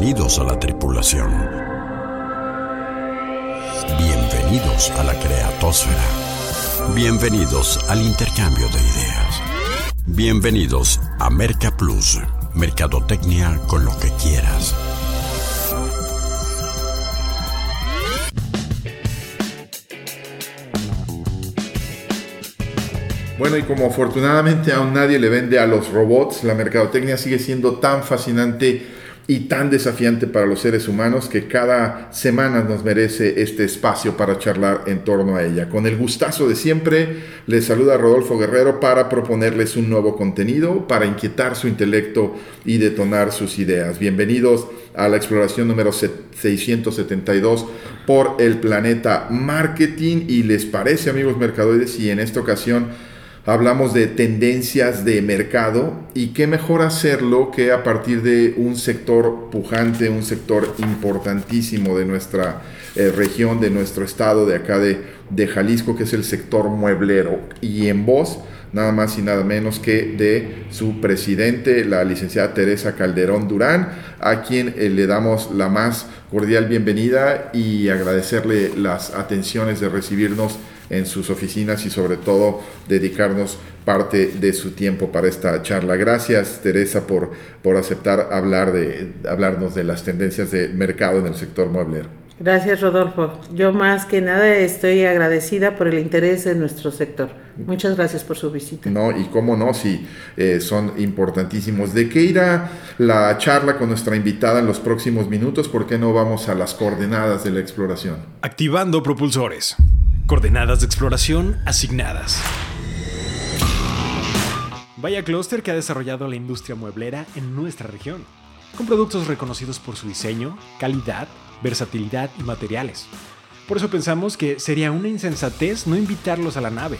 Bienvenidos a la tripulación. Bienvenidos a la creatosfera. Bienvenidos al intercambio de ideas. Bienvenidos a Merca Plus, Mercadotecnia con lo que quieras. Bueno, y como afortunadamente aún nadie le vende a los robots, la mercadotecnia sigue siendo tan fascinante y tan desafiante para los seres humanos que cada semana nos merece este espacio para charlar en torno a ella. Con el gustazo de siempre, les saluda Rodolfo Guerrero para proponerles un nuevo contenido, para inquietar su intelecto y detonar sus ideas. Bienvenidos a la exploración número 672 por el planeta marketing y les parece amigos mercadoides y en esta ocasión hablamos de tendencias de mercado y qué mejor hacerlo que a partir de un sector pujante, un sector importantísimo de nuestra eh, región, de nuestro estado, de acá de, de Jalisco, que es el sector mueblero. Y en voz, nada más y nada menos que de su presidente, la licenciada Teresa Calderón Durán, a quien eh, le damos la más cordial bienvenida y agradecerle las atenciones de recibirnos en sus oficinas y sobre todo dedicarnos parte de su tiempo para esta charla. Gracias Teresa por, por aceptar hablar de, hablarnos de las tendencias de mercado en el sector mueblero. Gracias Rodolfo. Yo más que nada estoy agradecida por el interés de nuestro sector. Muchas gracias por su visita. No, y cómo no, si eh, son importantísimos. ¿De qué irá la charla con nuestra invitada en los próximos minutos? ¿Por qué no vamos a las coordenadas de la exploración? Activando propulsores. Coordenadas de exploración asignadas. Vaya clúster que ha desarrollado la industria mueblera en nuestra región, con productos reconocidos por su diseño, calidad, versatilidad y materiales. Por eso pensamos que sería una insensatez no invitarlos a la nave,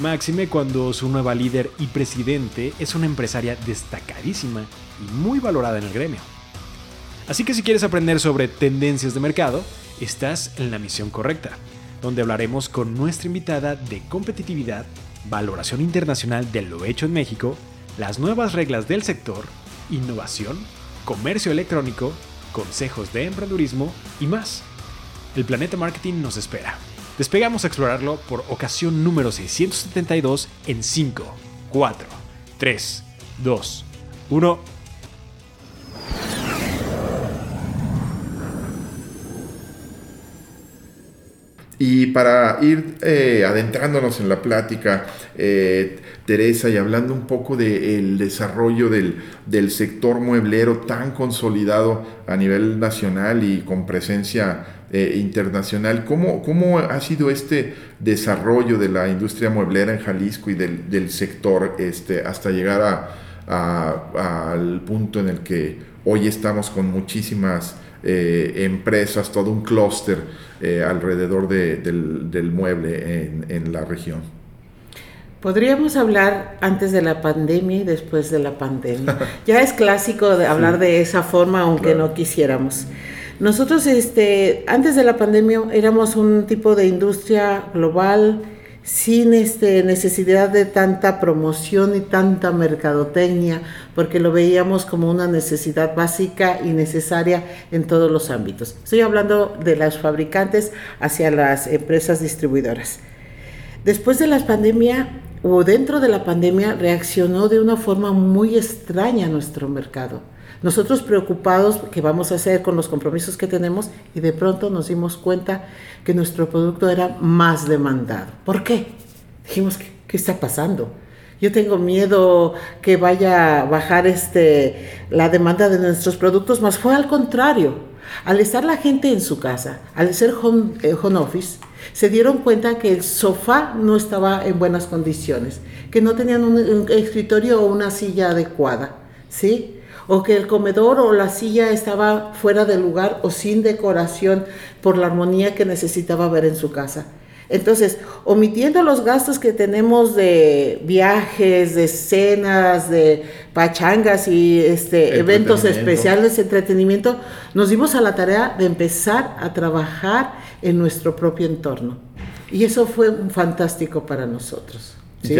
máxime cuando su nueva líder y presidente es una empresaria destacadísima y muy valorada en el gremio. Así que si quieres aprender sobre tendencias de mercado, estás en la misión correcta donde hablaremos con nuestra invitada de competitividad, valoración internacional de lo hecho en México, las nuevas reglas del sector, innovación, comercio electrónico, consejos de emprendurismo y más. El planeta marketing nos espera. Despegamos a explorarlo por ocasión número 672 en 5, 4, 3, 2, 1. Y para ir eh, adentrándonos en la plática, eh, Teresa, y hablando un poco del desarrollo del, sector mueblero tan consolidado a nivel nacional y con presencia eh, internacional, ¿cómo, ¿cómo, ha sido este desarrollo de la industria mueblera en Jalisco y del, sector este, hasta llegar al punto en el que hoy estamos con muchísimas empresas, todo un clúster eh, alrededor del, mueble en, la región. Podríamos hablar antes de la pandemia y después de la pandemia. ya es clásico de hablar de esa forma, aunque no quisiéramos. Nosotros, este, antes de la pandemia, éramos un tipo de industria global sin este, necesidad de tanta promoción y tanta mercadotecnia, porque lo veíamos como una necesidad básica y necesaria en todos los ámbitos. Estoy hablando de las fabricantes hacia las empresas distribuidoras. Después de la pandemia o dentro de la pandemia reaccionó de una forma muy extraña nuestro mercado nosotros preocupados qué vamos a hacer con los compromisos que tenemos y de pronto nos dimos cuenta que nuestro producto era más demandado. ¿Por qué? Dijimos, ¿qué, qué está pasando? Yo tengo miedo que vaya a bajar este, la demanda de nuestros productos, más fue al contrario. Al estar la gente en su casa, al ser home, eh, home office, se dieron cuenta que el sofá no estaba en buenas condiciones, que no tenían un, un escritorio o una silla adecuada, ¿sí? O que el comedor o la silla estaba fuera de lugar o sin decoración por la armonía que necesitaba ver en su casa. Entonces, omitiendo los gastos que tenemos de viajes, de cenas, de pachangas y este, eventos especiales, entretenimiento, nos dimos a la tarea de empezar a trabajar en nuestro propio entorno. Y eso fue fantástico para nosotros. ¿sí?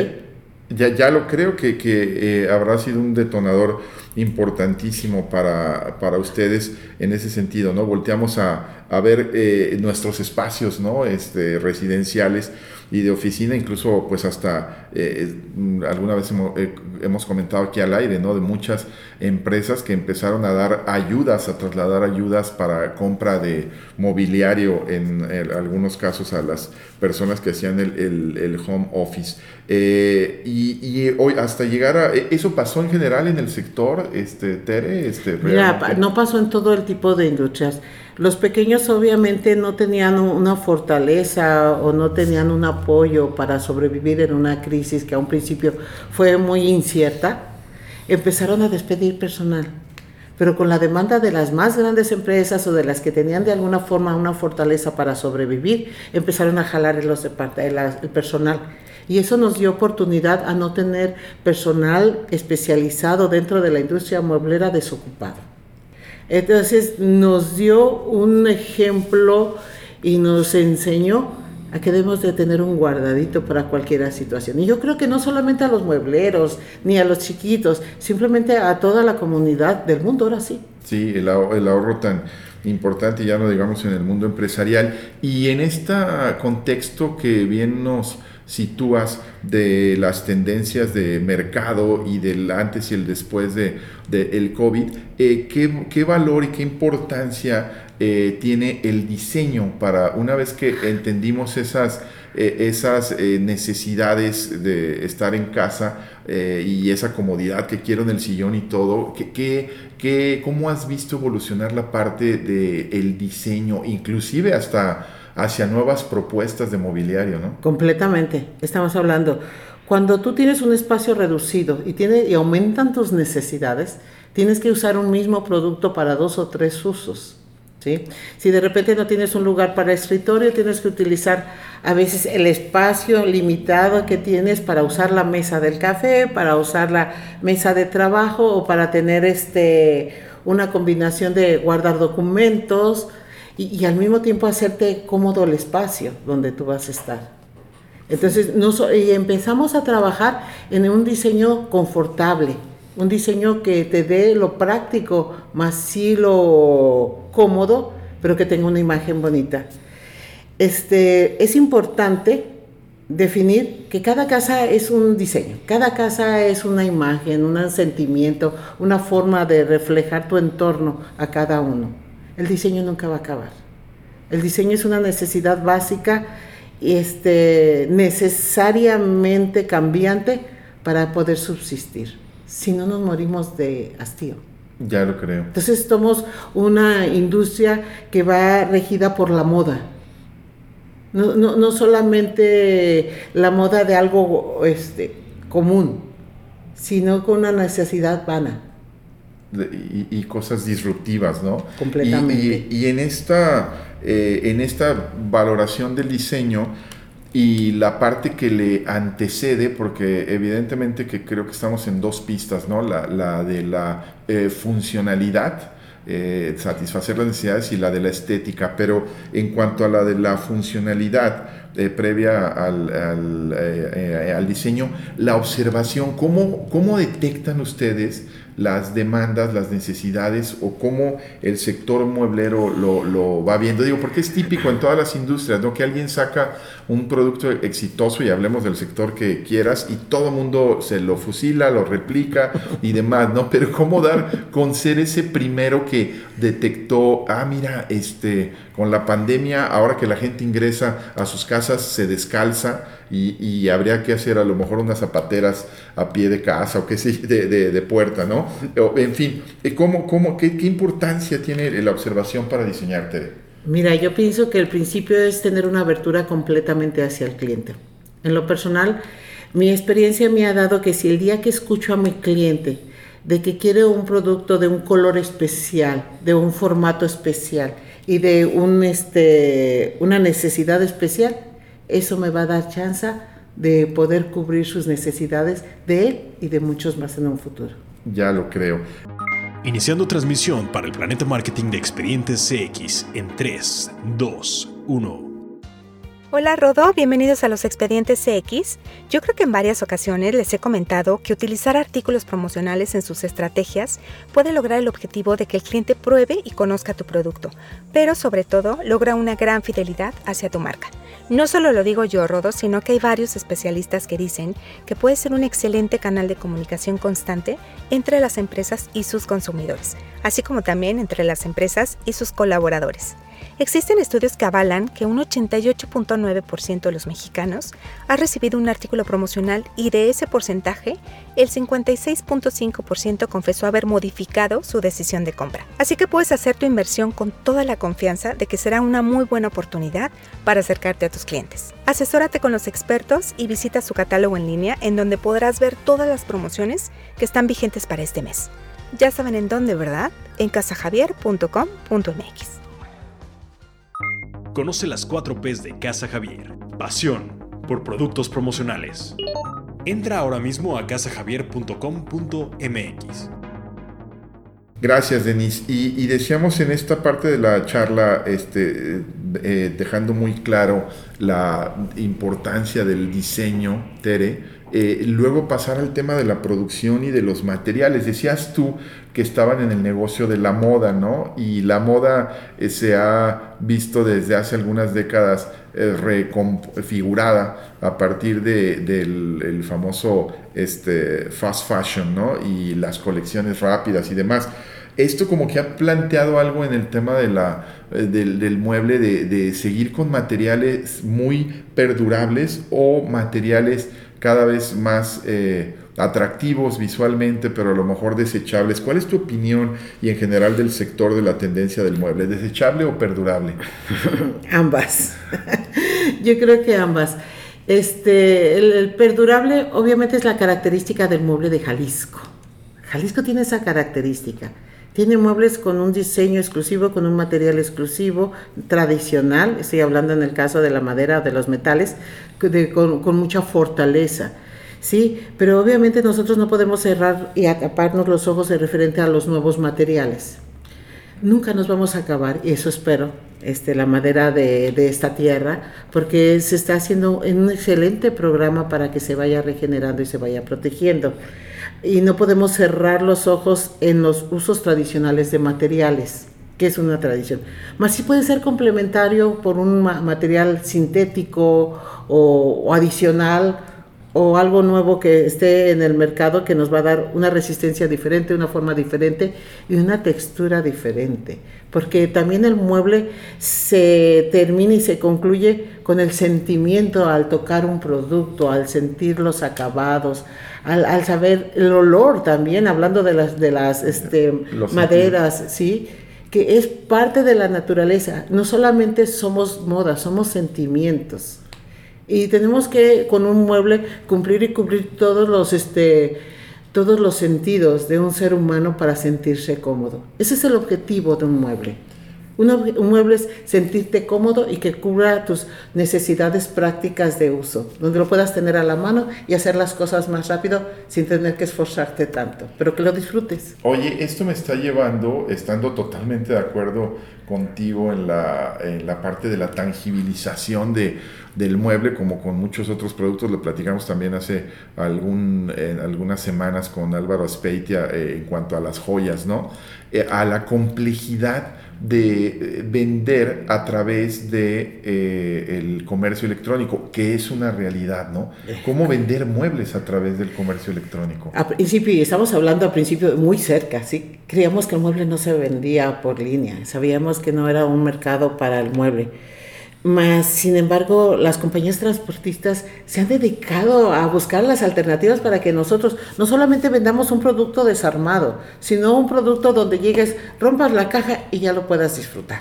Ya, ya lo creo que, que eh, habrá sido un detonador importantísimo para, para, ustedes en ese sentido, ¿no? Volteamos a, a ver eh, nuestros espacios, ¿no? Este, residenciales y de oficina, incluso pues hasta eh, alguna vez hemos, eh, comentado aquí al aire, ¿no? De muchas empresas que empezaron a dar ayudas, a trasladar ayudas para compra de mobiliario en, algunos casos a las personas que hacían el, el home office. Eh, y, y, hoy hasta llegar a... ¿Eso pasó en general en el sector, este, Tere? Este, Mira, no pasó en todo el tipo de industrias. Los pequeños obviamente no tenían una fortaleza o no tenían un apoyo para sobrevivir en una crisis que a un principio fue muy incierta. Empezaron a despedir personal, pero con la demanda de las más grandes empresas o de las que tenían de alguna forma una fortaleza para sobrevivir, empezaron a jalar el personal. Y eso nos dio oportunidad a no tener personal especializado dentro de la industria mueblera desocupado. Entonces nos dio un ejemplo y nos enseñó a que debemos de tener un guardadito para cualquier situación. Y yo creo que no solamente a los muebleros, ni a los chiquitos, simplemente a toda la comunidad del mundo, ahora sí. Sí, el, el ahorro tan importante, ya no digamos en el mundo empresarial. Y en este contexto que bien nos sitúas de las tendencias de mercado y del antes y el después de, el COVID, eh, ¿qué, valor y qué importancia eh, tiene el diseño para una vez que entendimos esas, eh, esas necesidades de estar en casa y esa comodidad que quiero en el sillón y todo, ¿qué, qué, cómo has visto evolucionar la parte del diseño, inclusive hasta hacia nuevas propuestas de mobiliario, ¿no? Completamente. Estamos hablando, cuando tú tienes un espacio reducido y, tiene, y aumentan tus necesidades, tienes que usar un mismo producto para dos o tres usos. ¿sí? Si de repente no tienes un lugar para escritorio, tienes que utilizar a veces el espacio limitado que tienes para usar la mesa del café, para usar la mesa de trabajo o para tener este, una combinación de guardar documentos y, al mismo tiempo hacerte cómodo el espacio donde tú vas a estar. Entonces, no y empezamos a trabajar en un diseño confortable, un diseño que te dé lo práctico, más sí lo cómodo, pero que tenga una imagen bonita. Este, es importante definir que cada casa es un diseño, cada casa es una imagen, un sentimiento, una forma de reflejar tu entorno a cada uno el diseño nunca va a acabar. El diseño es una necesidad básica, este, necesariamente cambiante para poder subsistir. Si no, nos morimos de hastío. Ya lo creo. Entonces somos una industria que va regida por la moda. No, no, solamente la moda de algo este, común, sino con una necesidad vana y, cosas disruptivas, ¿no? Completamente. Y, en, esta, eh, en esta valoración del diseño y la parte que le antecede, porque evidentemente que creo que estamos en dos pistas, ¿no? La, de la eh, funcionalidad, eh, satisfacer las necesidades y la de la estética, pero en cuanto a la de la funcionalidad, previa al, al, diseño, la observación, ¿cómo, ¿cómo detectan ustedes las demandas, las necesidades o cómo el sector mueblero lo, va viendo. Digo, porque es típico en todas las industrias, ¿no? Que alguien saca un producto exitoso y hablemos del sector que quieras y todo el mundo se lo fusila, lo replica y demás, ¿no? Pero cómo dar con ser ese primero que detectó, ah, mira, este, con la pandemia, ahora que la gente ingresa a sus casas, se descalza y, habría que hacer a lo mejor unas zapateras a pie de casa o qué sé, de, de, puerta, ¿no? en fin, ¿cómo, cómo, qué, qué, importancia tiene la observación para diseñarte? Mira, yo pienso que el principio es tener una abertura completamente hacia el cliente. En lo personal, mi experiencia me ha dado que si el día que escucho a mi cliente de que quiere un producto de un color especial, de un formato especial y de un, este, una necesidad especial, eso me va a dar chance de poder cubrir sus necesidades de él y de muchos más en un futuro. Ya lo creo. Iniciando transmisión para el Planeta Marketing de Expedientes CX en 3, 2, 1. Hola Rodo, bienvenidos a los expedientes CX. Yo creo que en varias ocasiones les he comentado que utilizar artículos promocionales en sus estrategias puede lograr el objetivo de que el cliente pruebe y conozca tu producto, pero sobre todo logra una gran fidelidad hacia tu marca. No solo lo digo yo, Rodo, sino que hay varios especialistas que dicen que puede ser un excelente canal de comunicación constante entre las empresas y sus consumidores, así como también entre las empresas y sus colaboradores. Existen estudios que avalan que un 88.9% de los mexicanos ha recibido un artículo promocional y de ese porcentaje, el 56.5% confesó haber modificado su decisión de compra. Así que puedes hacer tu inversión con toda la confianza de que será una muy buena oportunidad para acercarte a tus clientes. Asesórate con los expertos y visita su catálogo en línea en donde podrás ver todas las promociones que están vigentes para este mes. Ya saben en dónde, ¿verdad? En casajavier.com.mx. Conoce las 4 P's de Casa Javier. Pasión por productos promocionales. Entra ahora mismo a casajavier.com.mx. Gracias, Denise. Y, decíamos en esta parte de la charla, este, eh, dejando muy claro la importancia del diseño, Tere, eh, luego pasar al tema de la producción y de los materiales. Decías tú que estaban en el negocio de la moda, ¿no? Y la moda eh, se ha visto desde hace algunas décadas reconfigurada a partir del famoso este, fast fashion, ¿no? Y las colecciones rápidas y demás. Esto como que ha planteado algo en el tema de la, del, mueble, de, de seguir con materiales muy perdurables o materiales cada vez más eh, atractivos visualmente, pero a lo mejor desechables. ¿Cuál es tu opinión y en general del sector de la tendencia del mueble? ¿Desechable o perdurable? ambas. Yo creo que ambas. Este, el, perdurable obviamente es la característica del mueble de Jalisco. Jalisco tiene esa característica. Tiene muebles con un diseño exclusivo, con un material exclusivo, tradicional, estoy hablando en el caso de la madera, de los metales, con, mucha fortaleza. Sí, pero obviamente nosotros no podemos cerrar y ataparnos los ojos en referente a los nuevos materiales. Nunca nos vamos a acabar, y eso espero, este, la madera de, de, esta tierra, porque se está haciendo un excelente programa para que se vaya regenerando y se vaya protegiendo. Y no podemos cerrar los ojos en los usos tradicionales de materiales que es una tradición. Más sí puede ser complementario por un material sintético o, adicional o algo nuevo que esté en el mercado que nos va a dar una resistencia diferente, una forma diferente y una textura diferente. Porque también el mueble se termina y se concluye con el sentimiento al tocar un producto, al sentir los acabados, al, saber el olor también, hablando de las, de las este, maderas, ¿sí? que es parte de la naturaleza. No solamente somos moda, somos sentimientos. Y tenemos que con un mueble cumplir y cumplir todos los este todos los sentidos de un ser humano para sentirse cómodo. Ese es el objetivo de un mueble. Un, mueble es sentirte cómodo y que cubra tus necesidades prácticas de uso, donde lo puedas tener a la mano y hacer las cosas más rápido sin tener que esforzarte tanto, pero que lo disfrutes. Oye, esto me está llevando, estando totalmente de acuerdo contigo en la, en la parte de la tangibilización de, del mueble, como con muchos otros productos, lo platicamos también hace algún, algunas semanas con Álvaro Speitia eh, en cuanto a las joyas, ¿no? Eh, a la complejidad de vender a través de eh, el comercio electrónico, que es una realidad, ¿no? ¿Cómo vender muebles a través del comercio electrónico? A principio, y estamos hablando a principio muy cerca, ¿sí? Creíamos que el mueble no se vendía por línea, sabíamos que no era un mercado para el mueble más, sin embargo, las compañías transportistas se han dedicado a buscar las alternativas para que nosotros no solamente vendamos un producto desarmado, sino un producto donde llegues, rompas la caja y ya lo puedas disfrutar.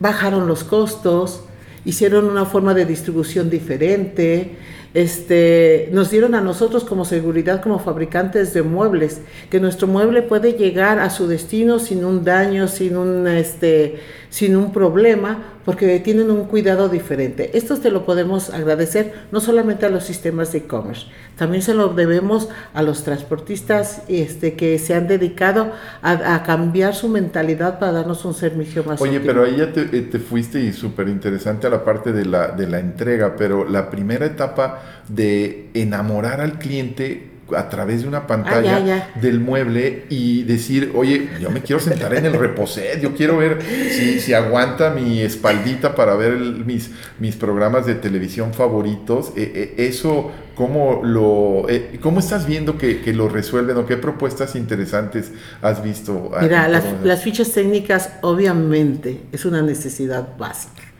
Bajaron los costos, hicieron una forma de distribución diferente, este, nos dieron a nosotros como seguridad, como fabricantes de muebles, que nuestro mueble puede llegar a su destino sin un daño, sin un, este, sin un problema, porque tienen un cuidado diferente. Esto te lo podemos agradecer no solamente a los sistemas de e-commerce, también se lo debemos a los transportistas este, que se han dedicado a, cambiar su mentalidad para darnos un servicio más Oye, pero ahí ya te, eh, te fuiste y súper interesante a la parte de la, de la entrega, pero la primera etapa de enamorar al cliente a través de una pantalla ah, del mueble y decir, oye, yo me quiero sentar en el reposet, yo quiero ver si, si aguanta mi espaldita para ver mis, mis programas de televisión favoritos. Eh, eh, eso, ¿cómo, lo, eh, ¿cómo estás viendo que, que, lo resuelven o qué propuestas interesantes has visto? Mira, las, las fichas técnicas obviamente es una necesidad básica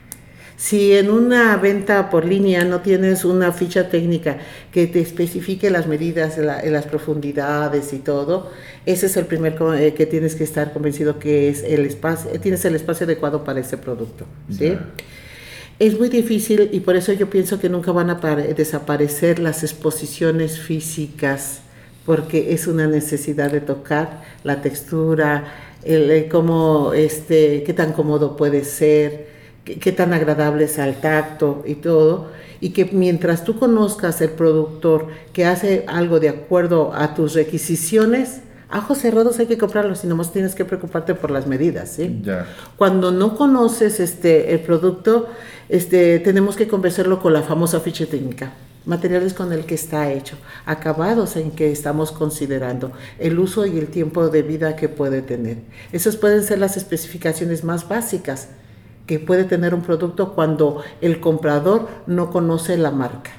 si en una venta por línea no tienes una ficha técnica que te especifique las medidas, las profundidades y todo, ese es el primer eh, que tienes que estar convencido que es el espacio, tienes el espacio adecuado para ese producto. ¿sí? Es muy difícil y por eso yo pienso que nunca van a desaparecer las exposiciones físicas porque es una necesidad de tocar la textura, el, cómo, este, qué tan cómodo puede ser, qué, tan agradable es al tacto y todo, y que mientras tú conozcas el productor que hace algo de acuerdo a tus requisiciones, ajos cerrados hay que comprarlos y nomás tienes que preocuparte por las medidas, ¿sí? Cuando no conoces este el producto, este tenemos que convencerlo con la famosa ficha técnica materiales con el que está hecho, acabados en que estamos considerando, el uso y el tiempo de vida que puede tener. Esas pueden ser las especificaciones más básicas que puede tener un producto cuando el comprador no conoce la marca.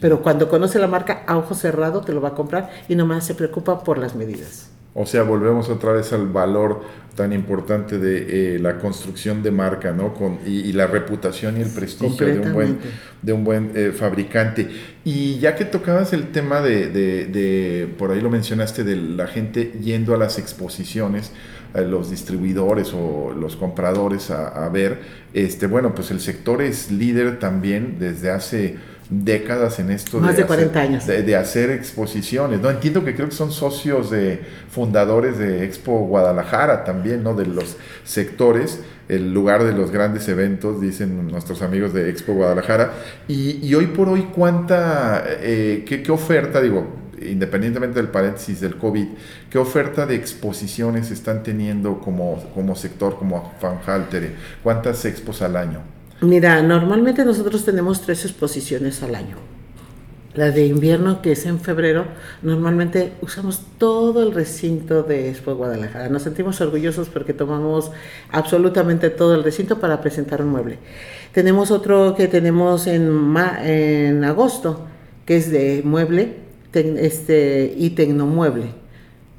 Pero cuando conoce la marca, a ojo cerrado te lo va a comprar y nomás se preocupa por las medidas. O sea, volvemos otra vez al valor tan importante de eh, la construcción de marca, ¿no? Con, y, la reputación y el prestigio de un buen, de un buen eh, fabricante. Y ya que tocabas el tema de, de, por ahí lo mencionaste, de la gente yendo a las exposiciones, los distribuidores o los compradores a, ver, este, bueno, pues el sector es líder también desde hace décadas en esto Más de, 40 años. De, hacer exposiciones. No entiendo que creo que son socios de fundadores de Expo Guadalajara también, ¿no? De los sectores, el lugar de los grandes eventos, dicen nuestros amigos de Expo Guadalajara. Y, hoy por hoy, ¿cuánta, eh, qué, qué oferta, digo, independientemente del paréntesis del COVID, ¿qué oferta de exposiciones están teniendo como, como sector, como Fanhalter? ¿Cuántas expos al año? Mira, normalmente nosotros tenemos tres exposiciones al año. La de invierno, que es en febrero, normalmente usamos todo el recinto de Expo Guadalajara. Nos sentimos orgullosos porque tomamos absolutamente todo el recinto para presentar un mueble. Tenemos otro que tenemos en, en agosto, que es de mueble, este, y Tecnomueble.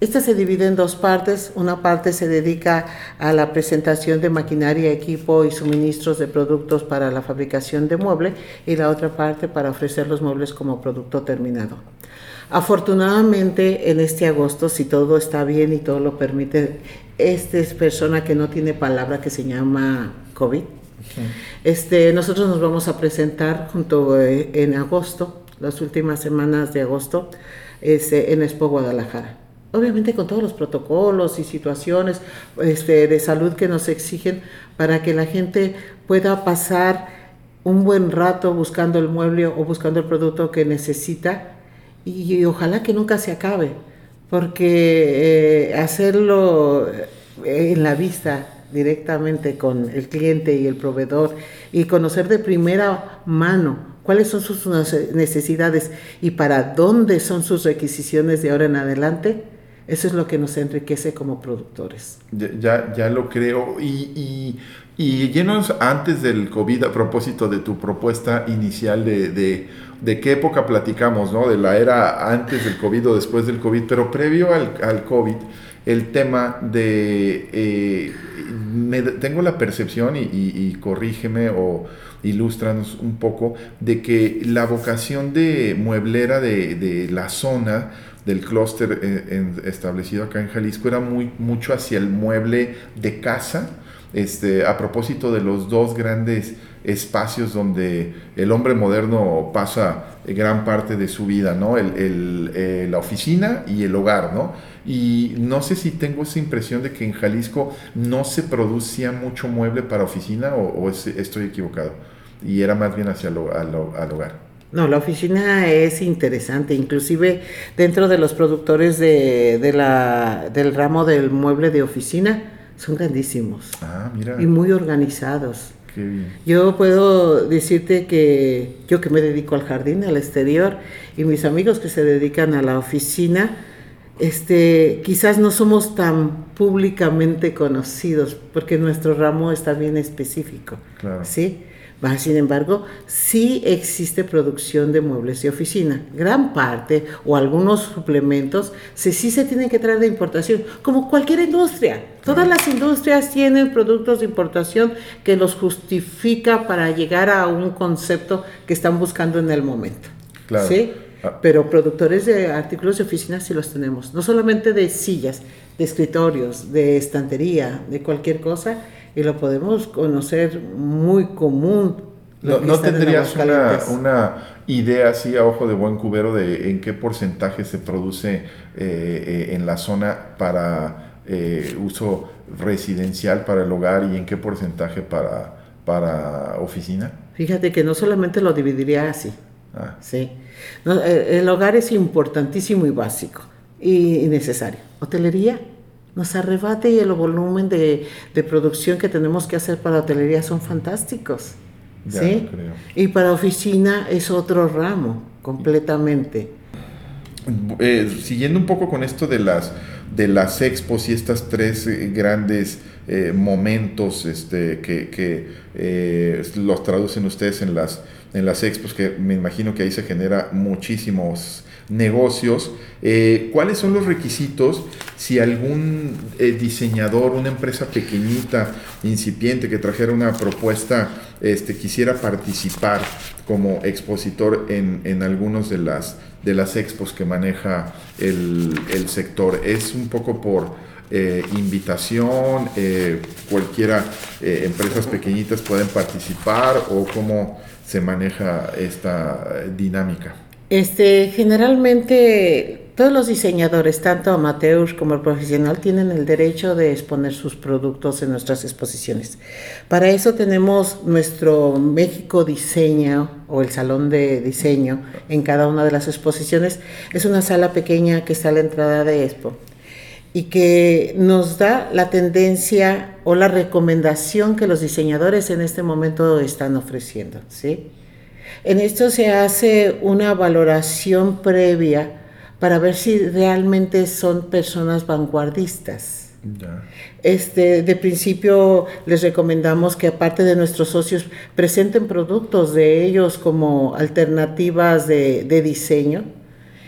Esta se divide en dos partes. Una parte se dedica a la presentación de maquinaria, equipo y suministros de productos para la fabricación de mueble y la otra parte para ofrecer los muebles como producto terminado. Afortunadamente en este agosto, si todo está bien y todo lo permite, esta es persona que no tiene palabra que se llama COVID. Este, nosotros nos vamos a presentar junto eh, en agosto, las últimas semanas de agosto, este, en Expo Guadalajara. Obviamente con todos los protocolos y situaciones este, de salud que nos exigen para que la gente pueda pasar un buen rato buscando el mueble o buscando el producto que necesita y, ojalá que nunca se acabe, porque eh, hacerlo eh, en la vista directamente con el cliente y el proveedor y conocer de primera mano cuáles son sus necesidades y para dónde son sus requisiciones de ahora en adelante, eso es lo que nos enriquece como productores. Ya, ya, lo creo. Y, y, llenos antes del COVID, a propósito de tu propuesta inicial de, de, qué época platicamos, ¿no? De la era antes del COVID o después del COVID, pero previo al, al COVID, el tema de... Eh, tengo la percepción, y, y, corrígeme o ilústranos un poco, de que la vocación de mueblera de, de la zona del clúster eh, establecido acá en Jalisco era muy, mucho hacia el mueble de casa. Este, a propósito de los dos grandes espacios donde el hombre moderno pasa gran parte de su vida, ¿no? Eh, la oficina y el hogar, ¿no? Y no sé si tengo esa impresión de que en Jalisco no se producía mucho mueble para oficina o, estoy equivocado. Y era más bien hacia el hogar. No, la oficina es interesante, inclusive dentro de los productores de, del ramo del mueble de oficina, son grandísimos. Ah, mira. Y muy organizados. Qué bien. Yo puedo decirte que yo que me dedico al jardín, al exterior, y mis amigos que se dedican a la oficina, este, quizás no somos tan públicamente conocidos, porque nuestro ramo está bien específico. Claro. ¿sí? Sin embargo, sí existe producción de muebles de oficina. Gran parte o algunos suplementos sí, sí se tienen que traer de importación, como cualquier industria. Todas las industrias tienen productos de importación que los justifica para llegar a un concepto que están buscando en el momento. Claro. ¿sí? Ah. Pero productores de artículos de oficina sí los tenemos, no solamente de sillas, de escritorios, de estantería, de cualquier cosa y lo podemos conocer muy común. ¿No, tendrías una, idea así a ojo de buen cubero de en qué porcentaje se produce eh, eh, en la zona para eh, uso residencial para el hogar y en qué porcentaje para, para oficina? Fíjate que no solamente lo dividiría así. Ah. Sí. el hogar es importantísimo y básico y necesario. Hotelería, nos arrebate y el volumen de, producción que tenemos que hacer para hotelería son fantásticos. ¿sí? Y para oficina es otro ramo, completamente. Eh, siguiendo un poco con esto de las, de las expos y estas tres eh, grandes eh, momentos este, que, que los traducen ustedes en las, en las expos, que me imagino que ahí se genera muchísimos negocios, ¿cuáles son los requisitos si algún eh, diseñador, una empresa pequeñita, incipiente, que trajera una propuesta, este, quisiera participar como expositor en, en algunos de las, de las expos que maneja el, sector? ¿Es un poco por eh, invitación? ¿Cualquiera, empresas pequeñitas pueden participar o cómo se maneja esta dinámica? Este, generalmente todos los diseñadores, tanto amateurs como profesional, tienen el derecho de exponer sus productos en nuestras exposiciones. Para eso tenemos nuestro México Diseño o el Salón de Diseño en cada una de las exposiciones. Es una sala pequeña que está a la entrada de Expo y que nos da la tendencia o la recomendación que los diseñadores en este momento están ofreciendo, ¿sí? En esto se hace una valoración previa para ver si realmente son personas vanguardistas. Este, de principio les recomendamos que aparte de nuestros socios presenten productos de ellos como alternativas de, diseño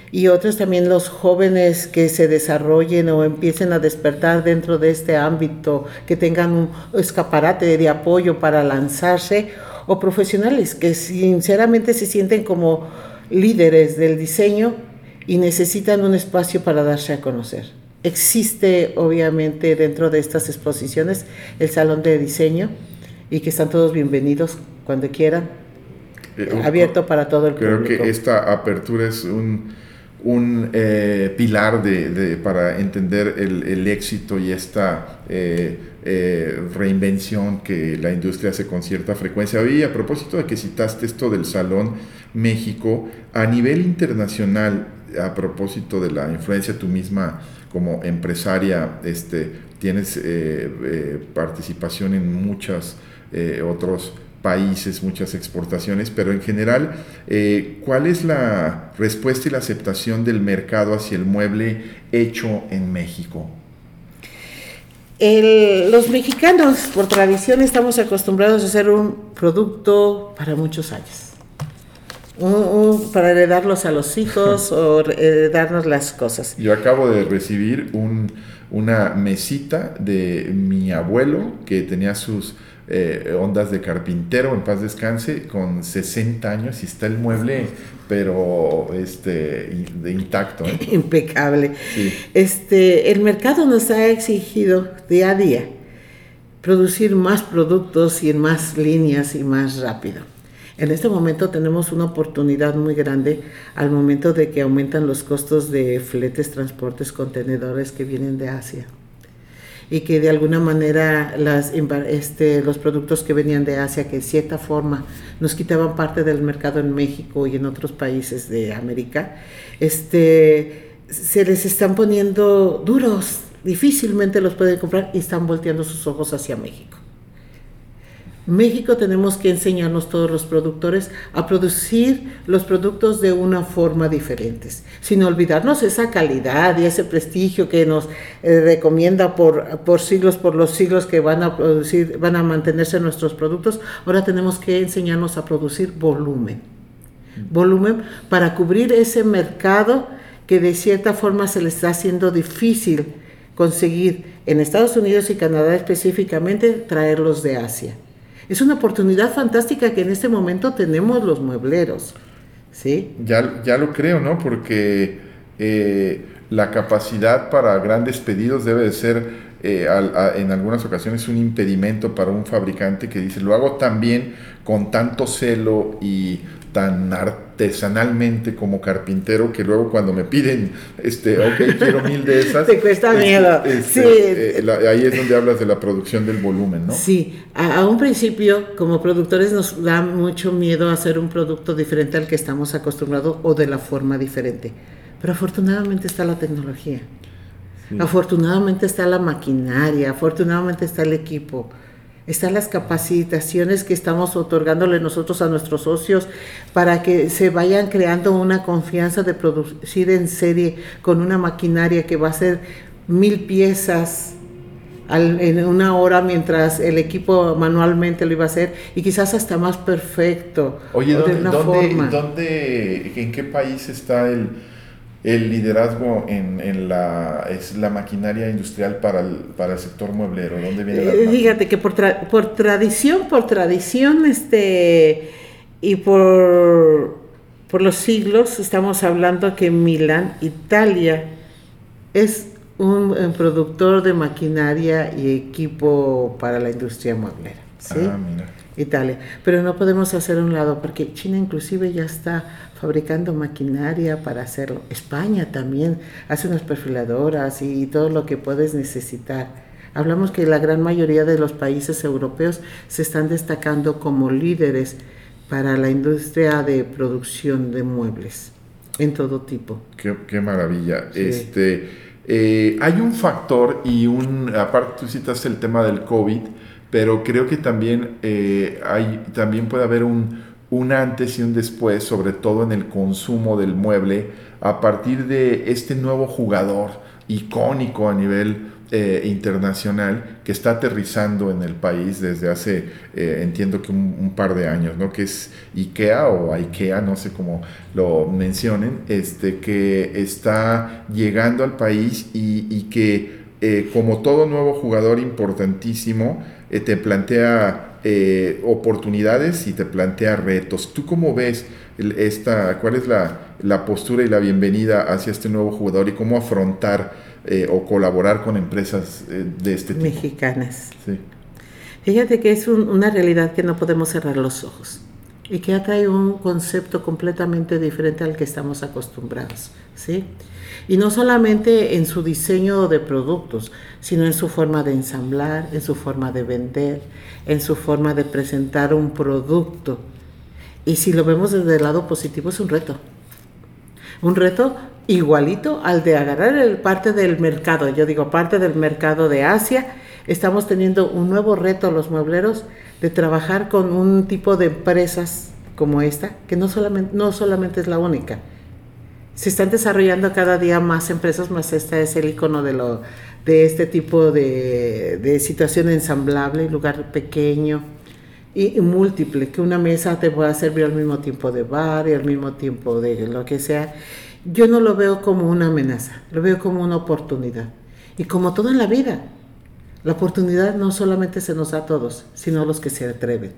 y otros también los jóvenes que se desarrollen o empiecen a despertar dentro de este ámbito, que tengan un escaparate de apoyo para lanzarse o profesionales que sinceramente se sienten como líderes del diseño y necesitan un espacio para darse a conocer. Existe obviamente dentro de estas exposiciones el salón de diseño y que están todos bienvenidos cuando quieran, eh, abierto para todo el público. Creo que esta apertura es un, un eh, pilar de, para entender el, el, éxito y esta... Eh, eh, reinvención que la industria hace con cierta frecuencia. Y a propósito de que citaste esto del Salón México, a nivel internacional, a propósito de la influencia tú misma como empresaria, este, tienes eh, eh, participación en muchos otros países, muchas exportaciones, pero en general, ¿cuál es la respuesta y la aceptación del mercado hacia el mueble hecho en México? los mexicanos, por tradición, estamos acostumbrados a hacer un producto para muchos años. Para heredarlos a los hijos o heredarnos las cosas. Yo acabo de recibir una mesita de mi abuelo que tenía sus eh, ondas de carpintero, en paz descanse, con 60 años y está el mueble, pero este, de intacto. ¿eh? Impecable. Este, el mercado nos ha exigido día a día producir más productos y en más líneas y más rápido. En este momento tenemos una oportunidad muy grande al momento de que aumentan los costos de fletes, transportes, contenedores que vienen de Asia. Y que de alguna manera las, este, los productos que venían de Asia, que de cierta forma nos quitaban parte del mercado en México y en otros países de América, este, se les están poniendo duros, difícilmente los pueden comprar y están volteando sus ojos hacia México. México tenemos que enseñarnos todos los productores a producir los productos de una forma diferente, sin olvidarnos esa calidad y ese prestigio que nos eh, recomienda por, por siglos, por los siglos que van a producir, van a mantenerse nuestros productos. Ahora tenemos que enseñarnos a producir volumen, volumen para cubrir ese mercado que de cierta forma se le está haciendo difícil conseguir en Estados Unidos y Canadá específicamente traerlos de Asia. Es una oportunidad fantástica que en este momento tenemos los muebleros. ¿sí? Ya, ya lo creo, ¿no? Porque eh, la capacidad para grandes pedidos debe de ser eh, en algunas ocasiones un impedimento para un fabricante que dice, lo hago tan bien, con tanto celo y tan artesanalmente como carpintero que luego cuando me piden, este, ok, quiero mil de esas. Te cuesta este, miedo. Este, sí. Eh, ahí es donde hablas de la producción del volumen, ¿no? Sí, a, un principio como productores nos da mucho miedo hacer un producto diferente al que estamos acostumbrados o de la forma diferente. Pero afortunadamente está la tecnología. Afortunadamente está la maquinaria, afortunadamente está el equipo están las capacitaciones que estamos otorgándole nosotros a nuestros socios para que se vayan creando una confianza de producir en serie con una maquinaria que va a ser mil piezas en una hora mientras el equipo manualmente lo iba a hacer y quizás hasta más perfecto. Oye, ¿dónde, ¿en qué país está el, el liderazgo en, en, la, es la maquinaria industrial para el, para el sector mueblero? ¿Dónde viene eh, Fíjate que por, por tradición, por tradición, este, y por, por los siglos, estamos hablando que Milán, Italia, es un, productor de maquinaria y equipo para la industria mueblera. ¿sí? Ah, mira. Italia. Pero no podemos hacer un lado porque China inclusive ya está fabricando maquinaria para hacerlo. España también hace unas perfiladoras y todo lo que puedes necesitar. Hablamos que la gran mayoría de los países europeos se están destacando como líderes para la industria de producción de muebles en todo tipo. Qué, maravilla. Este, eh, hay un factor y un, aparte tú citas el tema del COVID, pero creo que también, eh, hay, también puede haber un, un antes y un después, sobre todo en el consumo del mueble, a partir de este nuevo jugador icónico a nivel eh, internacional que está aterrizando en el país desde hace, eh, entiendo que un, par de años, ¿no? que es IKEA o IKEA, no sé cómo lo mencionen, este, que está llegando al país y, que como todo nuevo jugador importantísimo, eh, te plantea eh, oportunidades y te plantea retos. ¿Tú cómo ves esta, cuál es la, postura y la bienvenida hacia este nuevo jugador y cómo afrontar eh, o colaborar con empresas de este tipo? Mexicanas. Sí. Fíjate que es una realidad que no podemos cerrar los ojos y que atrae un concepto completamente diferente al que estamos acostumbrados, ¿sí? Y no solamente en su diseño de productos, sino en su forma de ensamblar, en su forma de vender, en su forma de presentar un producto. Y si lo vemos desde el lado positivo, es un reto. Un reto igualito al de agarrar el parte del mercado, yo digo parte del mercado de Asia, estamos teniendo un nuevo reto los muebleros de trabajar con un tipo de empresas como esta, que no solamente, no solamente es la única, se están desarrollando cada día más empresas, más esta es el icono de, lo, de este tipo de, de situación ensamblable, lugar pequeño y, múltiple, que una mesa te pueda servir al mismo tiempo de bar y al mismo tiempo de lo que sea. Yo no lo veo como una amenaza, lo veo como una oportunidad. Y como todo en la vida, la oportunidad no solamente se nos da a todos, sino a los que se atreven.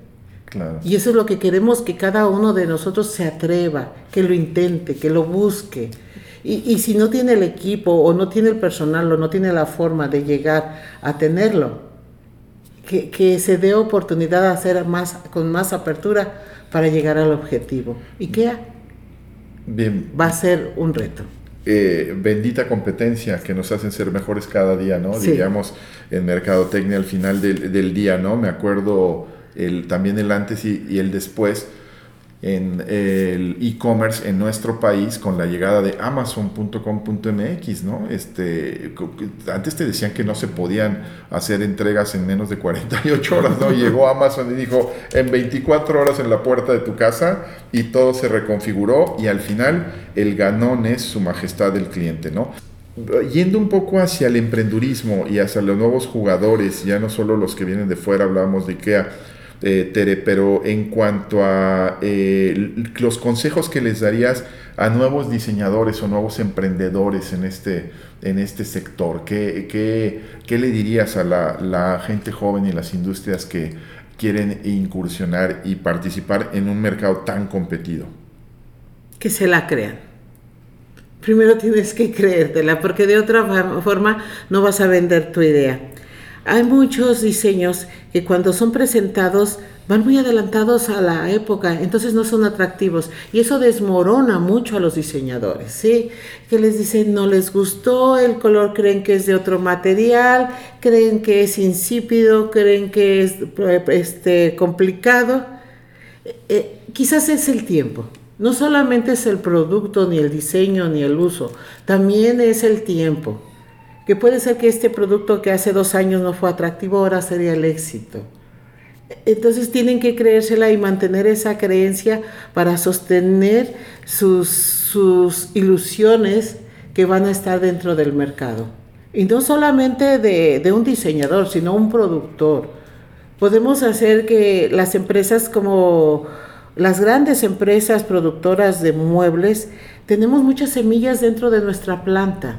Y eso es lo que queremos que cada uno de nosotros se atreva, que lo intente, que lo busque. Y, si no tiene el equipo o no tiene el personal o no tiene la forma de llegar a tenerlo, que, se dé oportunidad de hacer más, con más apertura para llegar al objetivo. ¿Y qué Bien. va a ser un reto? Eh, bendita competencia que nos hacen ser mejores cada día, ¿no? Diríamos en Mercadotecnia al final del, día, ¿no? Me acuerdo el, también el antes y el después en el e-commerce en nuestro país con la llegada de amazon.com.mx, ¿no? Este, antes te decían que no se podían hacer entregas en menos de 48 horas, ¿no? Llegó Amazon y dijo, en 24 horas en la puerta de tu casa y todo se reconfiguró y al final el ganón es su majestad el cliente, ¿no? Yendo un poco hacia el emprendurismo y hacia los nuevos jugadores, ya no solo los que vienen de fuera, hablábamos de IKEA, eh, Tere, pero en cuanto a eh, los consejos que les darías a nuevos diseñadores o nuevos emprendedores en este, en este sector, ¿qué, qué, le dirías a la, la, gente joven y las industrias que quieren incursionar y participar en un mercado tan competido? Que se la crean. Primero tienes que creértela, porque de otra forma no vas a vender tu idea. Hay muchos diseños que cuando son presentados van muy adelantados a la época, entonces no son atractivos y eso desmorona mucho a los diseñadores, ¿sí? Que les dicen no les gustó el color, creen que es de otro material, creen que es insípido, creen que es este, complicado. Eh, quizás es el tiempo. No solamente es el producto, ni el diseño, ni el uso, también es el tiempo que puede ser que este producto que hace dos años no fue atractivo, ahora sería el éxito. Entonces tienen que creérsela y mantener esa creencia para sostener sus, sus ilusiones que van a estar dentro del mercado. Y no solamente de, de un diseñador, sino un productor. Podemos hacer que las empresas como las grandes empresas productoras de muebles, tenemos muchas semillas dentro de nuestra planta.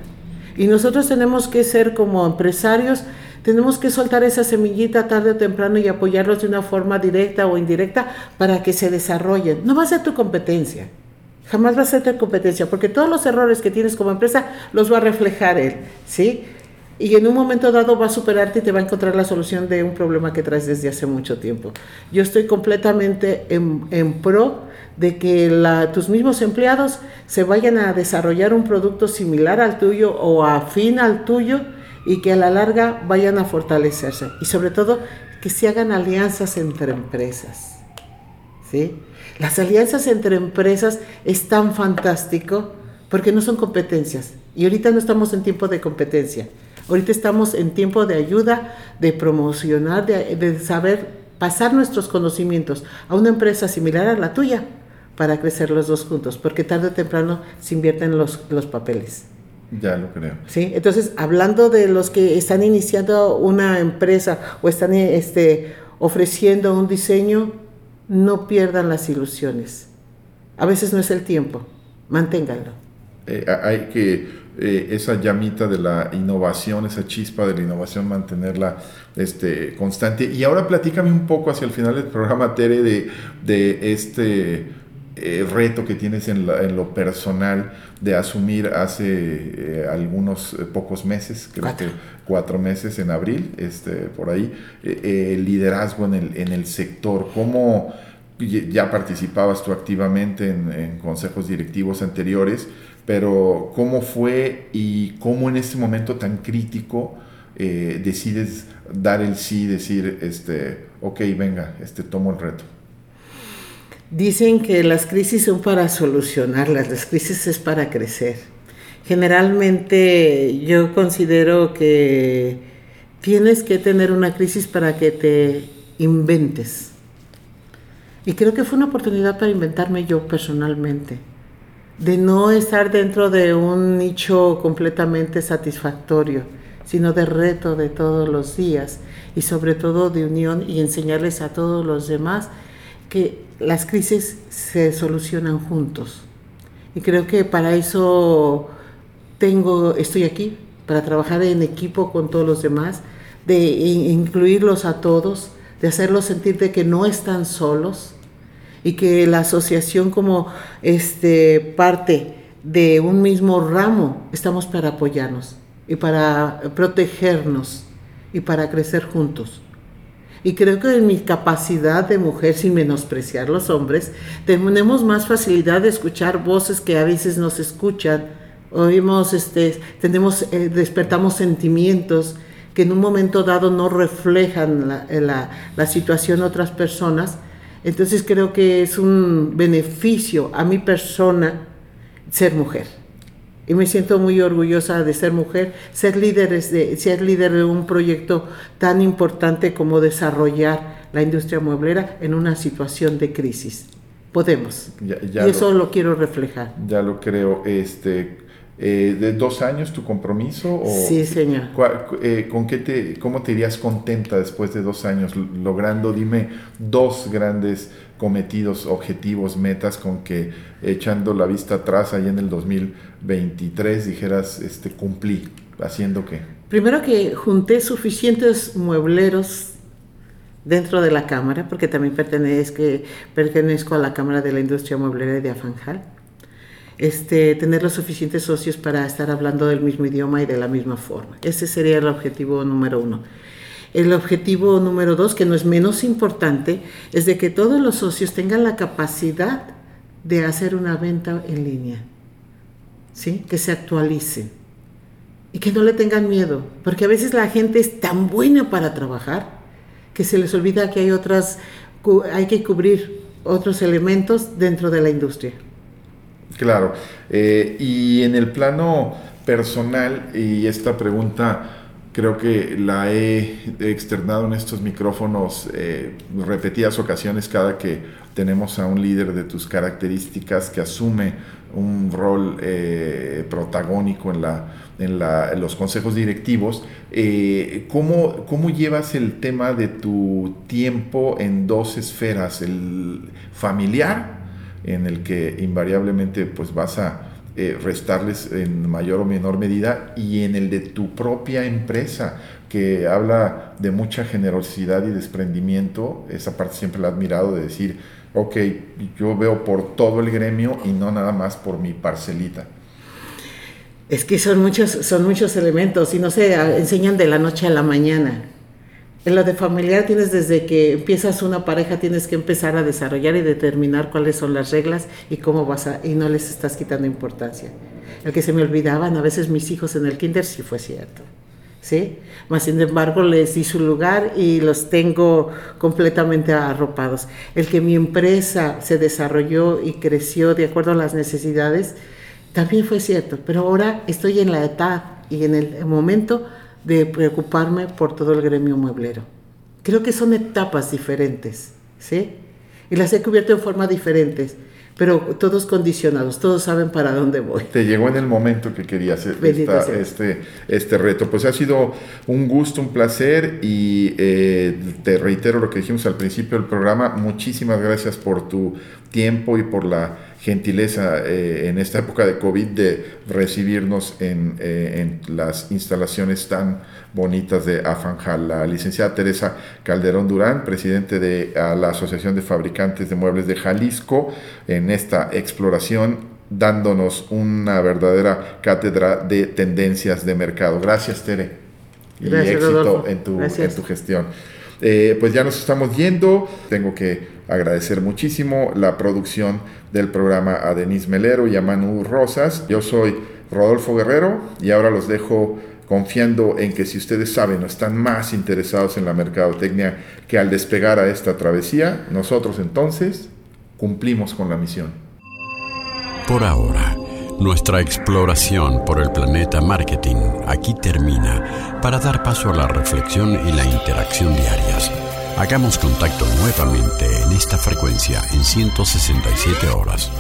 Y nosotros tenemos que ser como empresarios, tenemos que soltar esa semillita tarde o temprano y apoyarlos de una forma directa o indirecta para que se desarrollen. No va a ser tu competencia. Jamás va a ser tu competencia, porque todos los errores que tienes como empresa los va a reflejar él, ¿sí? Y en un momento dado va a superarte y te va a encontrar la solución de un problema que traes desde hace mucho tiempo. Yo estoy completamente en, en pro de que tus mismos empleados se vayan a desarrollar un producto similar al tuyo o afín al tuyo y que a la larga vayan a fortalecerse. Y sobre todo que se hagan alianzas entre empresas. ¿sí? Las alianzas entre empresas es tan fantástico porque no son competencias. Y ahorita no estamos en tiempo de competencia. Ahorita estamos en tiempo de ayuda, de promocionar, de, de saber pasar nuestros conocimientos a una empresa similar a la tuya para crecer los dos juntos, porque tarde o temprano se invierten los, los papeles. Ya lo creo. Sí, entonces hablando de los que están iniciando una empresa o están este, ofreciendo un diseño, no pierdan las ilusiones. A veces no es el tiempo, manténganlo. Eh, hay que eh, esa llamita de la innovación, esa chispa de la innovación, mantenerla este, constante. Y ahora platícame un poco hacia el final del programa, Tere, de, de este eh, reto que tienes en, lo personal de asumir hace eh, algunos eh, pocos meses, creo cuatro. que cuatro meses en abril, este, por ahí, el liderazgo en el, en el sector, cómo ya participabas tú activamente en, consejos directivos anteriores, pero cómo fue y cómo en este momento tan crítico decides dar el sí, decir, este, ok, venga, este, tomo el reto. Dicen que las crisis son para solucionarlas, las crisis es para crecer. Generalmente yo considero que tienes que tener una crisis para que te inventes. Y creo que fue una oportunidad para inventarme yo personalmente, de no estar dentro de un nicho completamente satisfactorio, sino de reto de todos los días y sobre todo de unión y enseñarles a todos los demás que las crisis se solucionan juntos. Y creo que para eso tengo, estoy aquí, para trabajar en equipo con todos los demás, de incluirlos a todos, de hacerlos sentir de que no están solos y que la asociación como este, parte de un mismo ramo estamos para apoyarnos y para protegernos y para crecer juntos. Y creo que en mi capacidad de mujer, sin menospreciar los hombres, tenemos más facilidad de escuchar voces que a veces nos escuchan. Oímos, este, tenemos, eh, despertamos sentimientos que en un momento dado no reflejan la, la, la situación de otras personas. Entonces creo que es un beneficio a mi persona ser mujer y me siento muy orgullosa de ser mujer, ser, líderes de, ser líder de un proyecto tan importante como desarrollar la industria mueblera en una situación de crisis. Podemos. y eso lo, quiero reflejar. Ya lo creo. Este, eh, ¿De dos años tu compromiso? O, sí, señor. Eh, ¿con qué te, ¿Cómo te irías contenta después de dos años logrando, dime, dos grandes cometidos, objetivos, metas con que echando la vista atrás ahí en el 2023 dijeras, este, cumplí, haciendo qué? Primero que junté suficientes muebleros dentro de la Cámara, porque también pertenezco, pertenezco a la Cámara de la Industria Mueblera de Afanjal. Este, tener los suficientes socios para estar hablando del mismo idioma y de la misma forma. Ese sería el objetivo número uno. El objetivo número dos, que no es menos importante, es de que todos los socios tengan la capacidad de hacer una venta en línea, ¿sí? que se actualicen y que no le tengan miedo, porque a veces la gente es tan buena para trabajar que se les olvida que hay otras, hay que cubrir otros elementos dentro de la industria. Claro, eh, y en el plano personal, y esta pregunta creo que la he externado en estos micrófonos eh, repetidas ocasiones cada que tenemos a un líder de tus características que asume un rol eh, protagónico en, la, en, los consejos directivos. ¿cómo, ¿Cómo llevas el tema de tu tiempo en dos esferas? El familiar, en el que invariablemente pues vas a eh, restarles en mayor o menor medida y en el de tu propia empresa, que habla de mucha generosidad y desprendimiento. Esa parte siempre la he admirado de decir, ok, yo veo por todo el gremio y no nada más por mi parcelita. Es que son muchos, son muchos elementos y no se enseñan de la noche a la mañana. En lo de familiar tienes desde que empiezas una pareja, tienes que empezar a desarrollar y determinar cuáles son las reglas y cómo vas a, y no les estás quitando importancia. El que se me olvidaban a veces mis hijos en el kinder sí fue cierto. ¿Sí? Mas sin embargo les di su lugar y los tengo completamente arropados. El que mi empresa se desarrolló y creció de acuerdo a las necesidades también fue cierto, pero ahora estoy en la etapa y en el momento de preocuparme por todo el gremio mueblero. Creo que son etapas diferentes, ¿sí? Y las he cubierto en forma diferentes, pero todos condicionados, todos saben para dónde voy. Te llegó en el momento que querías este, este reto. Pues ha sido un gusto, un placer y eh, te reitero lo que dijimos al principio del programa. Muchísimas gracias por tu tiempo y por la gentileza eh, en esta época de COVID de recibirnos en, eh, en, las instalaciones tan bonitas de Afanjal. La licenciada Teresa Calderón Durán, presidente de la Asociación de Fabricantes de Muebles de Jalisco, en esta exploración dándonos una verdadera cátedra de tendencias de mercado. Gracias, Tere. Y éxito en tu, en tu gestión. Eh, pues ya nos estamos yendo. Tengo que agradecer muchísimo la producción del programa a Denise Melero y a Manu Rosas. Yo soy Rodolfo Guerrero y ahora los dejo confiando en que si ustedes saben o están más interesados en la mercadotecnia que al despegar a esta travesía, nosotros entonces cumplimos con la misión. Por ahora, nuestra exploración por el planeta marketing aquí termina para dar paso a la reflexión y la interacción diarias Hagamos contacto nuevamente en esta frecuencia en 167 horas.